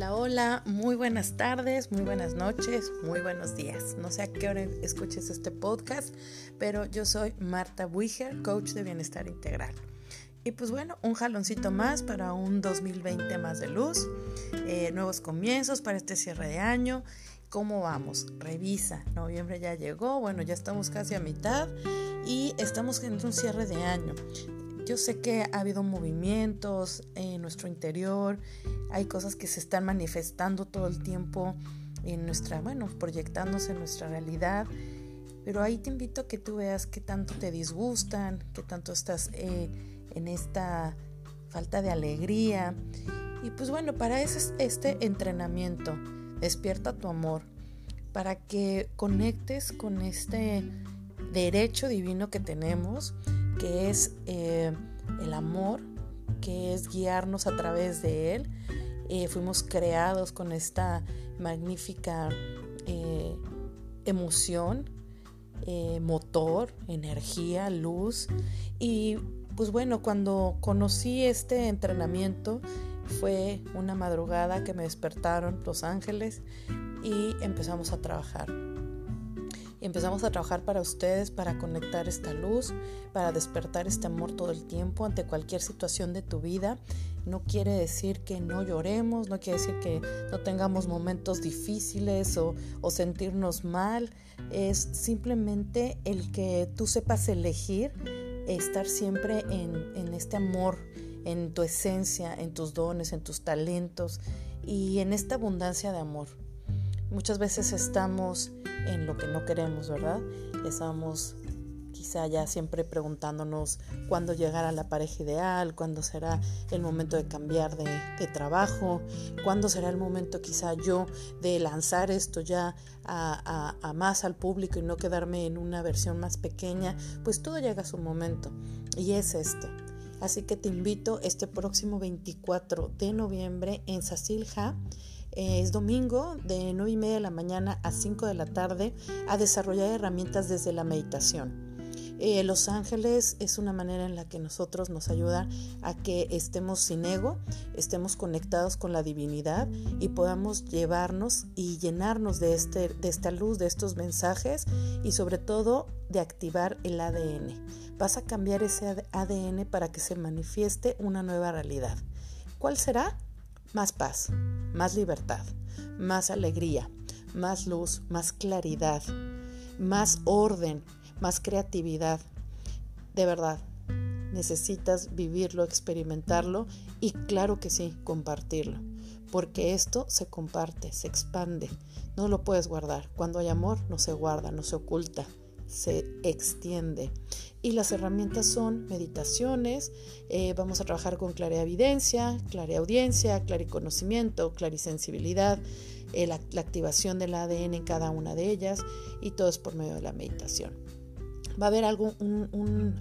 Hola, muy buenas tardes, muy buenas noches, muy buenos días. No sé a qué hora escuches este podcast, pero yo soy Marta Buiger, coach de bienestar integral. Y pues bueno, un jaloncito más para un 2020 más de luz, eh, nuevos comienzos para este cierre de año. ¿Cómo vamos? Revisa, noviembre ya llegó, bueno, ya estamos casi a mitad y estamos en un cierre de año. Yo sé que ha habido movimientos en nuestro interior, hay cosas que se están manifestando todo el tiempo en nuestra, bueno, proyectándose en nuestra realidad, pero ahí te invito a que tú veas qué tanto te disgustan, qué tanto estás eh, en esta falta de alegría. Y pues bueno, para eso es este entrenamiento, despierta tu amor, para que conectes con este derecho divino que tenemos que es eh, el amor, que es guiarnos a través de él. Eh, fuimos creados con esta magnífica eh, emoción, motor, energía, luz. Y pues bueno, cuando conocí este entrenamiento fue una madrugada que me despertaron los ángeles y empezamos a trabajar empezamos a trabajar para ustedes, para conectar esta luz, para despertar este amor todo el tiempo ante cualquier situación de tu vida. No quiere decir que no lloremos, no quiere decir que no tengamos momentos difíciles o, sentirnos mal. Es simplemente el que tú sepas elegir estar siempre en, en este amor, en tu esencia, en tus dones, en tus talentos y en esta abundancia de amor. Muchas veces estamos en lo que no queremos, ¿verdad? Estamos quizá ya siempre preguntándonos cuándo llegará la pareja ideal, cuándo será el momento de cambiar de, trabajo, cuándo será el momento quizá yo de lanzar esto ya a, a, más al público y no quedarme en una versión más pequeña, pues todo llega a su momento y es este. Así que te invito este próximo 24 de noviembre en Sasilja es domingo de 9 y media de la mañana a 5 de la tarde a desarrollar herramientas desde la meditación. Eh, Los Ángeles es una manera en la que nosotros nos ayuda a que estemos sin ego, estemos conectados con la divinidad y podamos llevarnos y llenarnos de, este, de esta luz, de estos mensajes y sobre todo de activar el ADN. Vas a cambiar ese ADN para que se manifieste una nueva realidad. ¿Cuál será? Más paz más libertad, más alegría, más luz, más claridad, más orden, más creatividad. De verdad, necesitas vivirlo, experimentarlo y claro que sí, compartirlo. Porque esto se comparte, se expande, no lo puedes guardar. Cuando hay amor no se guarda, no se oculta, se extiende. Y las herramientas son meditaciones, eh, vamos a trabajar con clareavidencia, clareaudiencia, clariconocimiento, clarisensibilidad, eh, la, activación del ADN en cada una de ellas y todo es por medio de la meditación. Va a haber algo,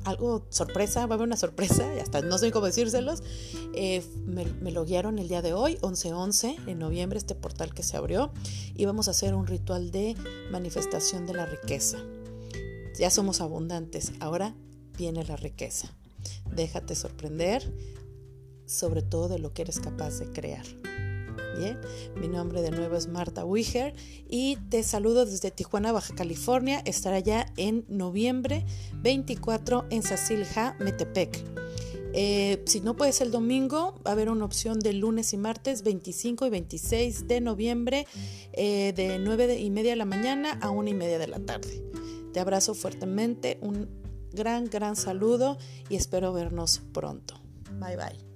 algo sorpresa, va a haber una sorpresa, hasta no sé cómo decírselos. Eh, me, me, lo guiaron el día de hoy, 11-11, en noviembre, este portal que se abrió, y vamos a hacer un ritual de manifestación de la riqueza. Ya somos abundantes, ahora viene la riqueza. Déjate sorprender sobre todo de lo que eres capaz de crear. Bien, mi nombre de nuevo es Marta Wiger y te saludo desde Tijuana, Baja California. Estaré ya en noviembre 24 en Sacilja, Metepec. Eh, si no puedes el domingo, va a haber una opción de lunes y martes 25 y 26 de noviembre eh, de 9 y media de la mañana a 1 y media de la tarde. Te abrazo fuertemente, un gran, gran saludo y espero vernos pronto. Bye bye.